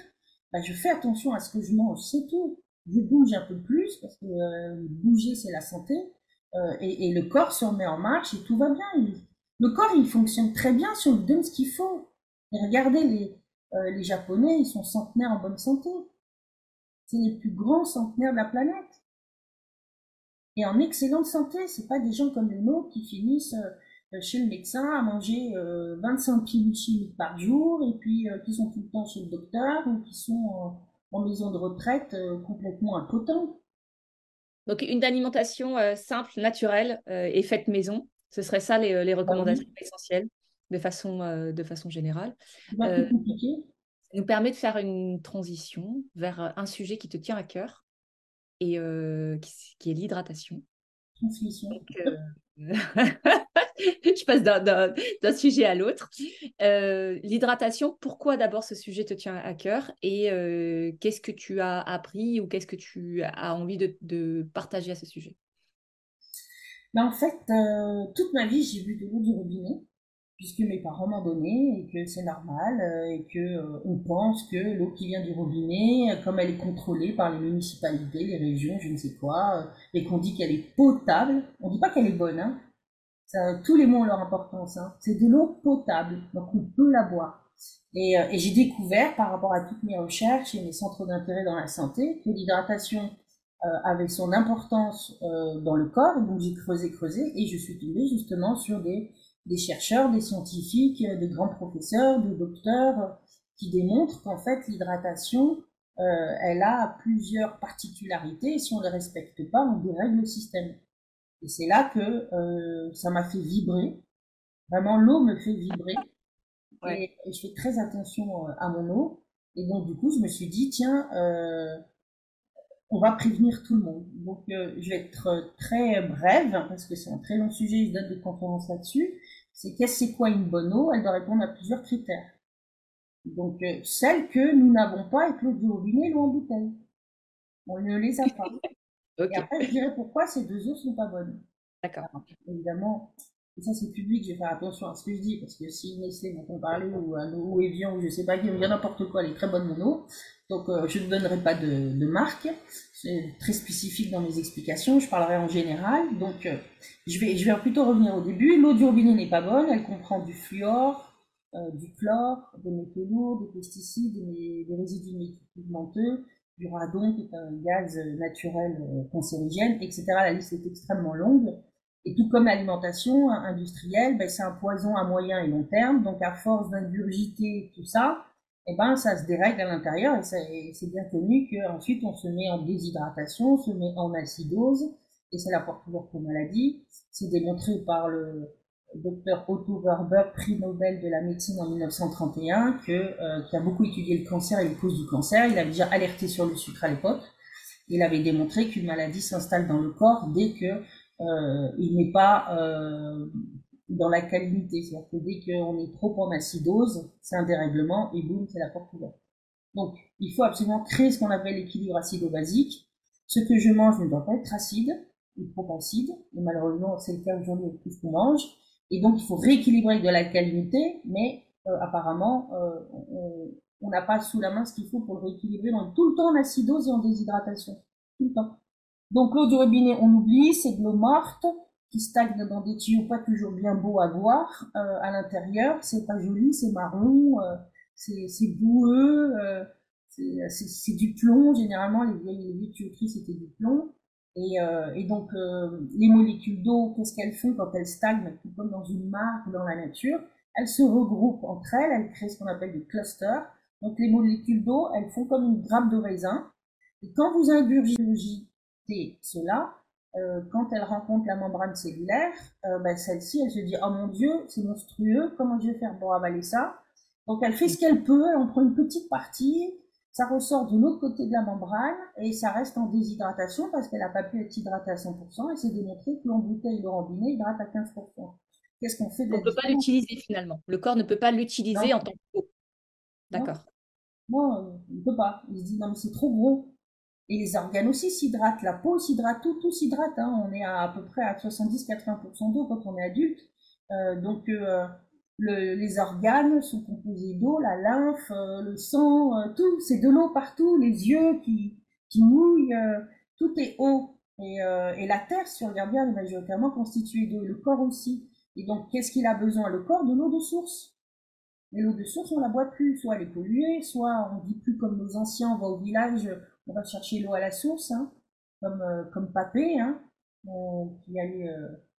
bah, je fais attention à ce que je mange, c'est tout. Je bouge un peu plus parce que euh, bouger c'est la santé euh, et, et, le corps se remet en marche et tout va bien. le corps il fonctionne très bien si on lui donne ce qu'il faut. Et regardez les, les Japonais, ils sont centenaires en bonne santé. C'est les plus grands centenaires de la planète et en excellente santé. C'est pas des gens comme nôtres qui finissent euh, chez le médecin à manger 25 euh, pilules chimiques par jour et puis euh, qui sont tout le temps chez le docteur ou qui sont en maison de retraite complètement impotents. Donc une alimentation simple, naturelle et faite maison, ce serait ça les, recommandations essentielles de façon, de façon générale. ça nous permet de faire une transition vers un sujet qui te tient à cœur, et qui, est l'hydratation. Euh, *laughs* je passe d'un sujet à l'autre. l'hydratation, pourquoi d'abord ce sujet te tient à cœur et qu'est-ce que tu as appris ou qu'est-ce que tu as envie de, partager à ce sujet? Ben, En fait, toute ma vie, j'ai bu de l'eau du robinet puisque mes parents m'ont donné et que c'est normal euh, et que euh, on pense que l'eau qui vient du robinet, euh, comme elle est contrôlée par les municipalités, les régions, je ne sais quoi, et qu'on dit qu'elle est potable, on dit pas qu'elle est bonne, hein. Ça, tous les mots ont leur importance. Hein. C'est de l'eau potable, donc on peut la boire. Et, et j'ai découvert par rapport à toutes mes recherches et mes centres d'intérêt dans la santé que l'hydratation euh, avait son importance euh, dans le corps. Donc j'ai creusé, creusé et je suis tombée justement sur des des chercheurs, des scientifiques, euh, des grands professeurs, des docteurs euh, qui démontrent qu'en fait l'hydratation, euh, elle a plusieurs particularités et si on ne les respecte pas, on dérègle le système. Et c'est là que euh, ça m'a fait vibrer. Vraiment, l'eau me fait vibrer. Et, je fais très attention à mon eau. Et donc, du coup, je me suis dit, tiens, euh, on va prévenir tout le monde. Donc, je vais être très brève, parce que c'est un très long sujet, je donne des conférences là-dessus c'est qu'est-ce c'est quoi une bonne eau Elle doit répondre à plusieurs critères. Donc, euh, celles que nous n'avons pas avec l'eau du robinet, l'eau en bouteille. On ne les a pas. *laughs* Et après, je dirais pourquoi ces deux eaux sont pas bonnes. D'accord. Évidemment, et ça c'est public, je vais faire attention à ce que je dis, parce que si Nestlé m'entend parler, ou un eau Evian, ou je sais pas qui, ou bien n'importe quoi, elle est très bonne mon eau. Donc, euh, je ne donnerai pas de, de marque. C'est très spécifique dans mes explications. Je parlerai en général. Donc, euh, je, vais, je vais plutôt revenir au début. L'eau du robinet n'est pas bonne. Elle comprend du fluor, euh, du chlore, des métaux lourds, des pesticides, des, des résidus pigmenteux, du radon, qui est un gaz naturel cancérigène, etc. La liste est extrêmement longue. Et tout comme l'alimentation industrielle, ben, c'est un poison à moyen et long terme. Donc, à force d'ingurgiter tout ça, eh ben, ça se dérègle à l'intérieur et c'est bien connu qu'ensuite on se met en déshydratation, on se met en acidose et c'est la porte ouverte aux maladies. C'est démontré par le docteur Otto Werber, prix Nobel de la médecine en 1931, que, euh, qui a beaucoup étudié le cancer et les causes du cancer. Il avait déjà alerté sur le sucre à l'époque. Il avait démontré qu'une maladie s'installe dans le corps dès que il n'est pas euh, dans la qualité. C'est-à-dire que dès qu'on est trop en acidose, c'est un dérèglement et boum, c'est la porte ouverte. Donc, il faut absolument créer ce qu'on appelle l'équilibre acido-basique. Ce que je mange ne doit pas être acide ou trop acide, et malheureusement, c'est le cas aujourd'hui avec tout ce qu'on mange. Et donc, il faut rééquilibrer de l'alcalinité, mais euh, apparemment, euh, on n'a pas sous la main ce qu'il faut pour le rééquilibrer. Donc, tout le temps en acidose et en déshydratation. Tout le temps. Donc, l'eau du robinet, on oublie, c'est de l'eau morte qui stagne dans des tuyaux pas toujours bien beaux à voir euh, à l'intérieur. C'est pas joli, c'est marron, euh, c'est boueux, euh, c'est du plomb. Généralement, les vieilles, les tuyauteries, c'était du plomb. Et, euh, et donc, euh, les molécules d'eau, qu'est-ce qu'elles font quand elles stagnent, comme dans une mare dans la nature Elles se regroupent entre elles, elles créent ce qu'on appelle des clusters. Donc, les molécules d'eau, elles font comme une grappe de raisin. Et quand vous ingurgitez cela, euh, quand elle rencontre la membrane cellulaire, euh, ben celle-ci, elle se dit Oh mon Dieu, c'est monstrueux, comment je vais faire pour avaler ça? Donc elle fait ce qu'elle peut, elle en prend une petite partie, ça ressort de l'autre côté de la membrane et ça reste en déshydratation parce qu'elle n'a pas pu être hydratée à 100% et c'est démontré que l'embouteille le robinet hydrate à 15%. Qu'est-ce qu'on fait de On ne peut pas l'utiliser finalement. Le corps ne peut pas l'utiliser en tant que D'accord. Non, il ne peut pas. Il se dit non mais c'est trop gros. Et les organes aussi s'hydratent, la peau s'hydrate, tout, tout s'hydrate. Hein. On est à, à peu près à 70-80% d'eau quand on est adulte. Euh, donc euh, le, les organes sont composés d'eau, la lymphe, euh, le sang, euh, tout, c'est de l'eau partout, les yeux qui, qui mouillent, euh, tout est eau. Et, et, la terre, si on regarde bien, est majoritairement constituée d'eau, le corps aussi. Et donc, qu'est-ce qu'il a besoin? Le corps de l'eau de source. L'eau de source, on la boit plus. Soit elle est polluée, soit on dit plus comme nos anciens, on va au village, on va chercher l'eau à la source, hein, comme, comme Papé, hein, qui allait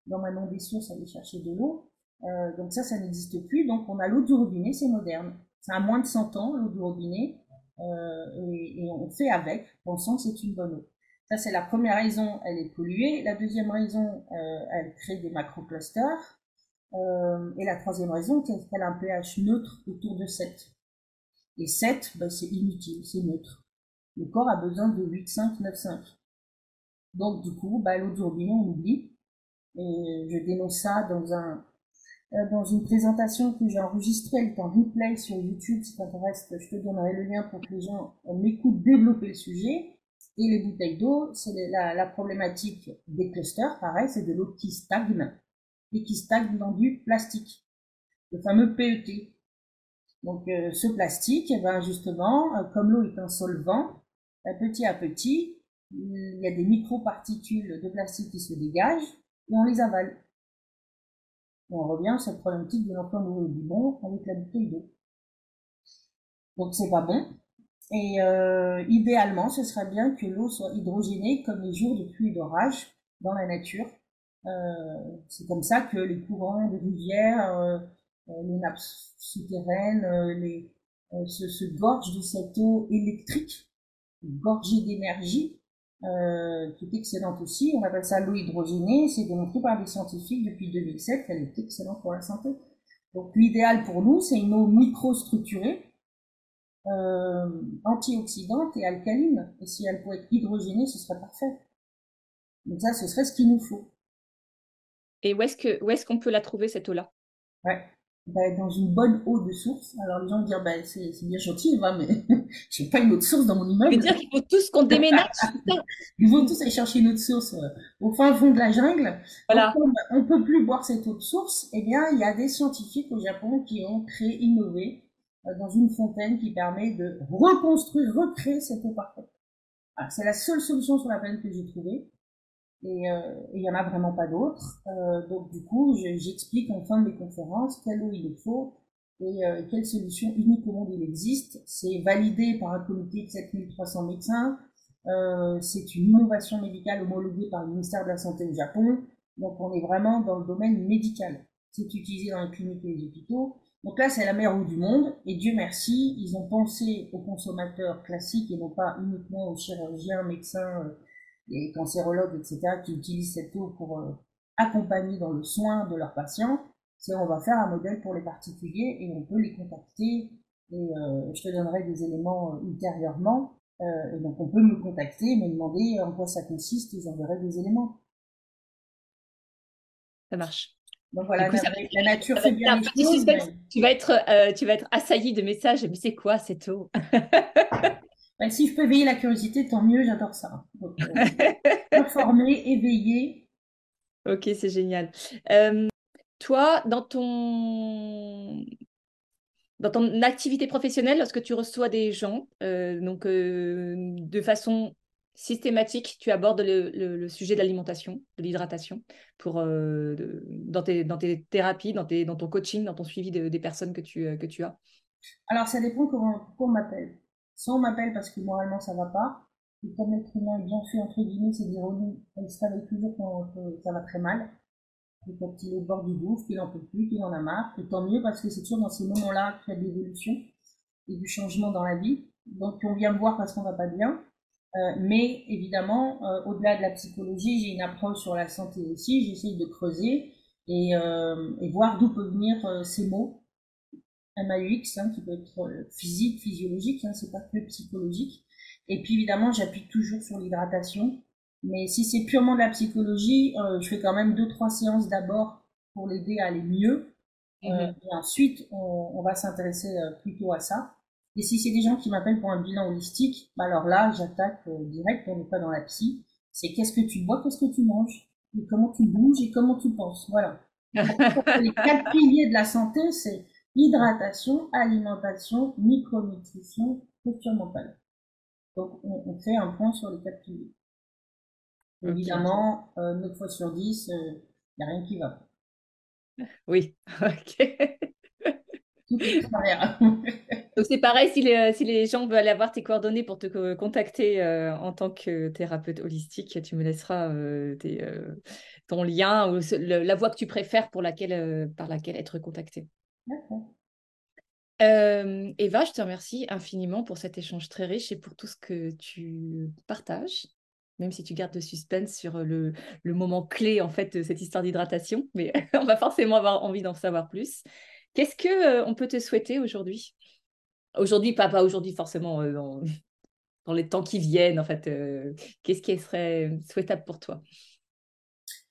dans Manon des sources aller chercher de l'eau. Euh, donc ça, ça n'existe plus. Donc on a l'eau du robinet, c'est moderne. C'est à moins de 100 ans, l'eau du robinet, euh, et, et, on fait avec, pensant que c'est une bonne eau. Ça, c'est la première raison, elle est polluée. La deuxième raison, euh, elle crée des macroclusters. Euh, et la troisième raison, c'est qu'elle a un pH neutre autour de 7. Et 7, ben, c'est inutile, c'est neutre. Le corps a besoin de 8, 5, 9, 5. Donc du coup, ben, l'eau du robinet, on oublie. Et je dénonce ça euh, dans une présentation que j'ai enregistrée, elle est en replay sur YouTube, si t'intéresse, je te donnerai le lien pour que les gens euh, m'écoutent développer le sujet. Et les bouteilles d'eau, c'est la, problématique des clusters, pareil, c'est de l'eau qui stagne, et qui stagne dans du plastique, le fameux PET. Donc euh, ce plastique, eh ben, justement, comme l'eau est un solvant, petit à petit, il y a des microparticules de plastique qui se dégagent, et on les avale on revient à cette problématique de l'emploi du bon avec la bouteille d'eau. Donc c'est pas bon. Et euh, idéalement, ce serait bien que l'eau soit hydrogénée comme les jours de pluie et d'orage dans la nature. Euh, c'est comme ça que les courants de rivières, euh, euh les nappes souterraines, euh, euh, se, se gorgent de cette eau électrique, gorgée d'énergie, euh, qui est excellente aussi. On appelle ça l'eau hydrogénée. C'est démontré par des scientifiques depuis 2007 qu'elle est excellente pour la santé. Donc l'idéal pour nous, c'est une eau microstructurée, euh, antioxydante et alcaline. Et si elle pouvait être hydrogénée, ce serait parfait. Donc ça, ce serait ce qu'il nous faut. Et où est-ce qu'on peut la trouver cette eau-là? Ouais ben, dans une bonne eau de source. Alors les gens vont dire, ben, c'est bien gentil, va, mais *laughs* j'ai pas une de source dans mon immeuble. Tu veux dire qu'il faut tous qu'on déménage *laughs* Ils vont tous aller chercher une de source euh, au fin fond de la jungle. Voilà. on peut plus boire cette eau de source. Eh bien, il y a des scientifiques au Japon qui ont créé, innové euh, dans une fontaine qui permet de reconstruire, recréer cette eau parfaite. C'est la seule solution sur la planète que j'ai trouvée et euh, il n'y en a vraiment pas d'autres. Euh, donc du coup, j'explique en fin de mes conférences quelle eau il faut et euh, quelle solution unique au monde il existe. C'est validé par un comité de 7300 médecins. Euh, c'est une innovation médicale homologuée par le ministère de la Santé au Japon. Donc on est vraiment dans le domaine médical. C'est utilisé dans les cliniques et les hôpitaux. Donc là, c'est la mer du monde, et Dieu merci, ils ont pensé aux consommateurs classiques et non pas uniquement aux chirurgiens, médecins euh, et cancérologues, etc., qui utilisent cette eau pour euh, accompagner dans le soin de leurs patients. C'est on va faire un modèle pour les particuliers et on peut les contacter. Et euh, je te donnerai des éléments ultérieurement. et donc on peut me contacter, me demander en quoi ça consiste et j'enverrai des éléments. Ça marche. Donc voilà, la, nature fait bien les choses. Tu vas être, euh, tu vas être assailli de messages. Mais c'est quoi cette eau? *laughs* ben, Si je peux éveiller la curiosité, tant mieux. J'adore ça. Donc, euh, *laughs* informer, éveiller. Ok, c'est génial. Euh, toi, dans ton dans ton activité professionnelle, lorsque tu reçois des gens, donc de façon systématique, tu abordes le, sujet de l'alimentation, de l'hydratation, pour euh, dans, tes, dans tes thérapies, dans, tes, dans ton coaching, dans ton suivi des personnes que tu, euh, que tu as? Alors, ça dépend comment, on m'appelle. Soit on m'appelle parce que moralement ça va pas, et comme l'être humain est bien fait, entre guillemets, c'est d'ironie, il se réveille toujours quand ça va très mal. Et quand il est au bord du gouffre, qu'il n'en peut plus, qu'il en a marre, et tant mieux parce que c'est toujours dans ces moments-là qu'il y a de l'évolution et du changement dans la vie. Donc on vient me voir parce qu'on va pas bien, euh, mais évidemment, euh, au-delà de la psychologie, j'ai une approche sur la santé aussi. J'essaye de creuser et, euh, et voir d'où peuvent venir ces mots. MAUX, hein, qui peut être physique, physiologique, hein, c'est pas que psychologique. Et puis évidemment, j'appuie toujours sur l'hydratation. Mais si c'est purement de la psychologie, je fais quand même deux trois séances d'abord pour l'aider à aller mieux. Mm-hmm. et ensuite, on, on va s'intéresser plutôt à ça. Et si c'est des gens qui m'appellent pour un bilan holistique, bah alors là, j'attaque euh, direct, on n'est pas dans la psy. C'est qu'est-ce que tu bois, qu'est-ce que tu manges, et comment tu bouges et comment tu penses. Voilà. *laughs* les quatre piliers de la santé, c'est hydratation, alimentation, micronutrition, posture mentale. Donc, on, fait un point sur les quatre piliers. Évidemment, euh, 9 fois sur 10, il euh, n'y a rien qui va. *laughs* Oui, ok. *laughs* Donc c'est pareil, si les, si les, gens veulent avoir tes coordonnées pour te contacter euh, en tant que thérapeute holistique, tu me laisseras euh, euh, ton lien ou la voie que tu préfères pour laquelle, par laquelle être contacté. D'accord. Eva, je te remercie infiniment pour cet échange très riche et pour tout ce que tu partages, même si tu gardes le suspense sur le, le moment clé en fait de cette histoire d'hydratation, mais *laughs* on va forcément avoir envie d'en savoir plus. Qu'est-ce que euh, on peut te souhaiter aujourd'hui? Aujourd'hui, pas, pas aujourd'hui forcément euh, *laughs* dans, les temps qui viennent, en fait. Qu'est-ce qui serait souhaitable pour toi?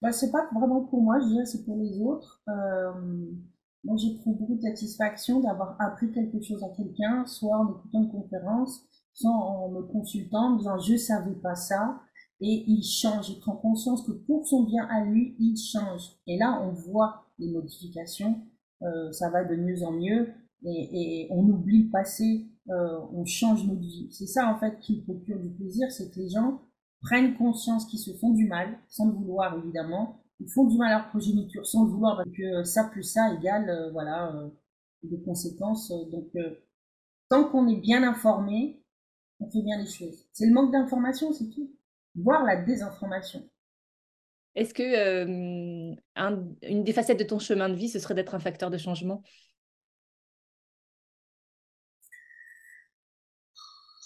Bah, C'est pas vraiment pour moi, je dirais c'est pour les autres. Moi, j'ai pris beaucoup de satisfaction d'avoir appris quelque chose à quelqu'un, soit en écoutant une conférence, soit en me consultant, en disant je savais pas ça. Et il change, il prend conscience que pour son bien à lui, il change. Et là, on voit les modifications euh, ça va de mieux en mieux et, on oublie le passé, euh, on change notre vie. C'est ça en fait qui procure du plaisir, c'est que les gens prennent conscience qu'ils se font du mal, sans le vouloir évidemment, ils font du mal à leur progéniture sans le vouloir parce que ça plus ça égale euh, voilà des conséquences. Donc tant qu'on est bien informé, on fait bien les choses. C'est le manque d'information, c'est tout. Voir la désinformation. Est-ce que une des facettes de ton chemin de vie, ce serait d'être un facteur de changement?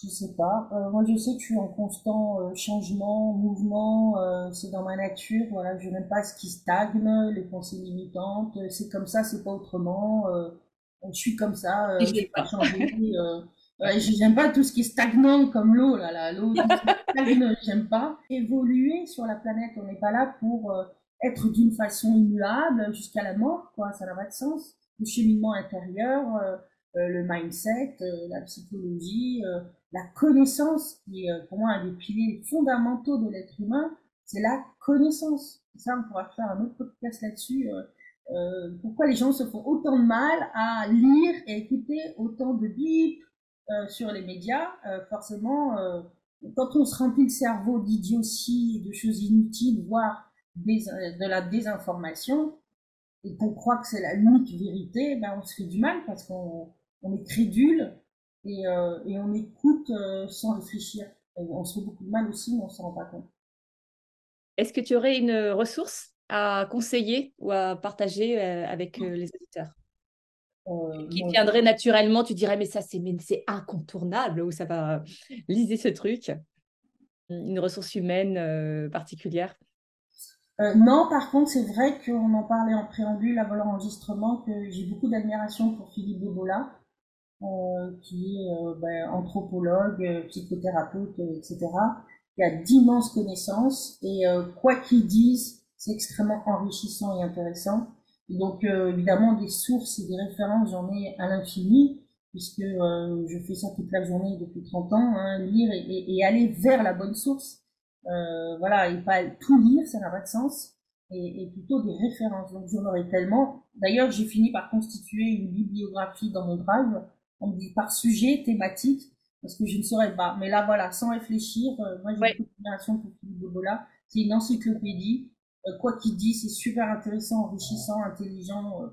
Je sais pas. Euh, moi, je sais que je suis en constant euh, changement, mouvement. Euh, c'est dans ma nature. Voilà, je n'aime pas ce qui stagne, les pensées limitantes. C'est comme ça, c'est pas autrement. je suis comme ça. je vais pas changer. j'aime pas tout ce qui est stagnant comme l'eau, là, là, l'eau *laughs* j'aime pas. Évoluer sur la planète, on n'est pas là pour euh, être d'une façon immuable jusqu'à la mort, quoi, ça n'a pas de sens. Le cheminement intérieur, euh, euh, le mindset, la psychologie, la connaissance, qui est pour moi un des piliers fondamentaux de l'être humain, c'est la connaissance. Ça, on pourra faire un autre podcast là-dessus. pourquoi les gens se font autant de mal à lire et écouter autant de bips, euh, sur les médias, euh, forcément, euh, quand on se remplit le cerveau d'idioties, de choses inutiles, voire de la désinformation, et qu'on croit que c'est la unique vérité, ben on se fait du mal parce qu'on on est crédule et, et on écoute sans réfléchir. on se fait beaucoup de mal aussi, mais on s'en rend pas compte. Est-ce que tu aurais une ressource à conseiller ou à partager avec les auditeurs? Qui viendrait naturellement, tu dirais, mais ça, c'est incontournable, ou ça va liser ce truc Une ressource humaine particulière? Non, par contre, c'est vrai qu'on en parlait en préambule avant l'enregistrement, que j'ai beaucoup d'admiration pour Philippe Bobola, euh, qui est euh, ben, anthropologue, euh, psychothérapeute, etc., qui a d'immenses connaissances et quoi qu'il dise, c'est extrêmement enrichissant et intéressant. donc évidemment des sources et des références, j'en ai à l'infini, puisque je fais ça toute la journée depuis 30 ans, hein, lire et, et, aller vers la bonne source. voilà, et pas tout lire, ça n'a pas de sens. Et, et, plutôt des références. Donc j'en aurais tellement. D'ailleurs, j'ai fini par constituer une bibliographie dans mon drive on me dit par sujet, thématique, parce que je ne saurais pas. Mais là, voilà, sans réfléchir, euh, moi j'ai une admiration pour Philippe Bobola. C'est une encyclopédie. Euh, quoi qu'il dise, c'est super intéressant, enrichissant, intelligent. Euh.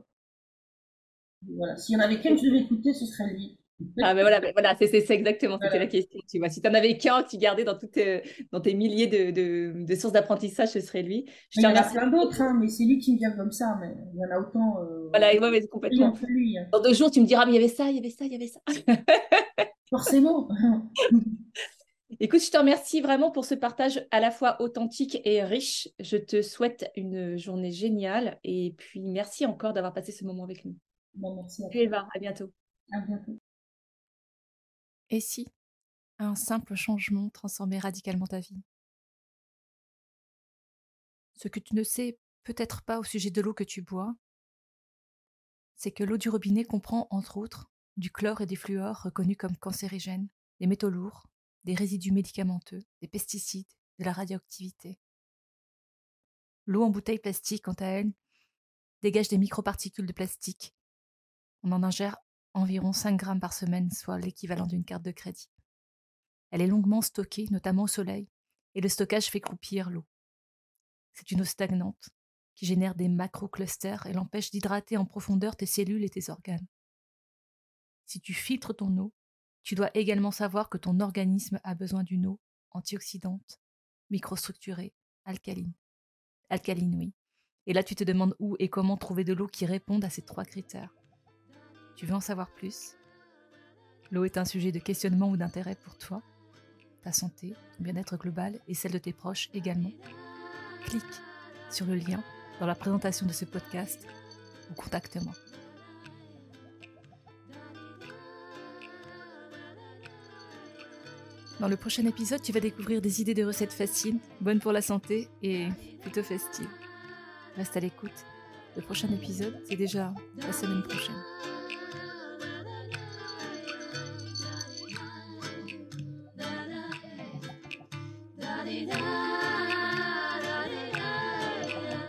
Voilà. S'il y en avait qu'un que je devais écouter, ce serait lui. Ah ben voilà, ben voilà c'est exactement, c'était la question. Tu vois, si tu en avais qu'un que tu gardais dans, toutes tes, dans tes milliers de, de, de sources d'apprentissage, ce serait lui. Je il y en a plein d'autres, hein, mais c'est lui qui me vient comme ça. Mais il y en a autant. Euh... Voilà, et moi, mais complètement. Lui, hein. Dans deux jours, tu me diras, mais il y avait ça, il y avait ça, il y avait ça. *laughs* Forcément. *laughs* Écoute, je te remercie vraiment pour ce partage à la fois authentique et riche. Je te souhaite une journée géniale et puis merci encore d'avoir passé ce moment avec nous. Bon, merci à toi. Eva, à bientôt. À bientôt. Et si un simple changement transformait radicalement ta vie? Ce que tu ne sais peut-être pas au sujet de l'eau que tu bois, c'est que l'eau du robinet comprend, entre autres, du chlore et des fluors reconnus comme cancérigènes, des métaux lourds, des résidus médicamenteux, des pesticides, de la radioactivité. L'eau en bouteille plastique, quant à elle, dégage des microparticules de plastique. On en ingère environ 5 grammes par semaine, soit l'équivalent d'une carte de crédit. Elle est longuement stockée, notamment au soleil, et le stockage fait croupir l'eau. C'est une eau stagnante, qui génère des macroclusters et l'empêche d'hydrater en profondeur tes cellules et tes organes. Si tu filtres ton eau, tu dois également savoir que ton organisme a besoin d'une eau antioxydante, microstructurée, alcaline. Alcaline, oui. Et là, tu te demandes où et comment trouver de l'eau qui réponde à ces trois critères. Tu veux en savoir plus? L'eau est un sujet de questionnement ou d'intérêt pour toi, ta santé, ton bien-être global et celle de tes proches également. Clique sur le lien dans la présentation de ce podcast ou contacte-moi. Dans le prochain épisode, tu vas découvrir des idées de recettes faciles, bonnes pour la santé et plutôt festives. Reste à l'écoute. Le prochain épisode, c'est déjà la semaine prochaine.